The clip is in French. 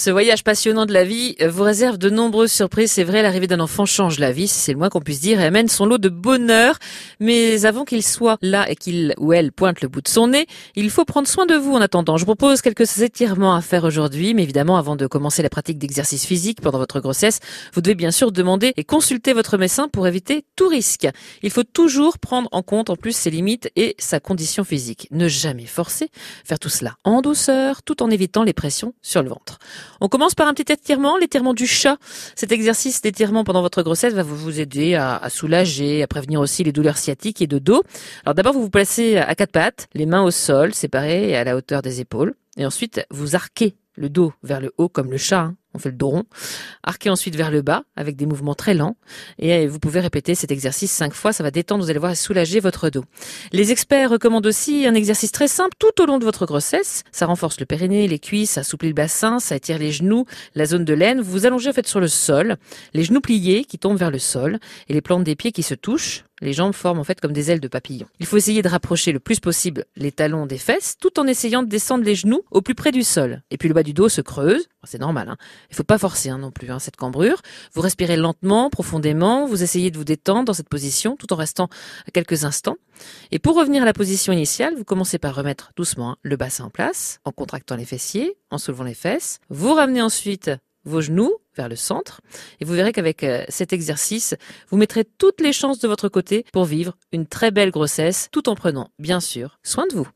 Ce voyage passionnant de la vie euh, vous réserve de nombreuses surprises. C'est vrai, l'arrivée d'un enfant change la vie, c'est le moins qu'on puisse dire, et amène son lot de bonheur. Mais avant qu'il soit là et qu'il ou elle pointe le bout de son nez, il faut prendre soin de vous en attendant. Je propose quelques étirements à faire aujourd'hui, mais évidemment, avant de commencer la pratique d'exercice physique pendant votre grossesse, vous devez bien sûr demander et consulter votre médecin pour éviter tout risque. Il faut toujours prendre en compte en plus ses limites et sa condition physique. Ne jamais forcer, faire tout cela en douceur, tout en évitant les pressions sur le ventre. On commence par un petit étirement, l'étirement du chat. Cet exercice d'étirement pendant votre grossesse va vous aider à, soulager, à prévenir aussi les douleurs sciatiques et de dos. Alors d'abord, vous vous placez à quatre pattes, les mains au sol, séparées et à la hauteur des épaules. Et ensuite, vous arquez le dos vers le haut comme le chat. Hein on fait le dos rond. Arquez ensuite vers le bas avec des mouvements très lents. Et vous pouvez répéter cet exercice cinq fois. Ça va détendre, vous allez voir, soulager votre dos. Les experts recommandent aussi un exercice très simple tout au long de votre grossesse. Ça renforce le périnée, les cuisses, ça assouplit le bassin, ça étire les genoux, la zone de laine. Vous vous allongez en fait sur le sol, les genoux pliés qui tombent vers le sol et les plantes des pieds qui se touchent. Les jambes forment en fait comme des ailes de papillon. Il faut essayer de rapprocher le plus possible les talons des fesses tout en essayant de descendre les genoux au plus près du sol. Et puis le bas du dos se creuse. C'est normal. Hein. Il faut pas forcer hein, non plus hein, cette cambrure. Vous respirez lentement, profondément. Vous essayez de vous détendre dans cette position tout en restant quelques instants. Et pour revenir à la position initiale, vous commencez par remettre doucement hein, le bassin en place, en contractant les fessiers, en soulevant les fesses. Vous ramenez ensuite vos genoux le centre et vous verrez qu'avec euh, cet exercice, vous mettrez toutes les chances de votre côté pour vivre une très belle grossesse tout en prenant, bien sûr, soin de vous.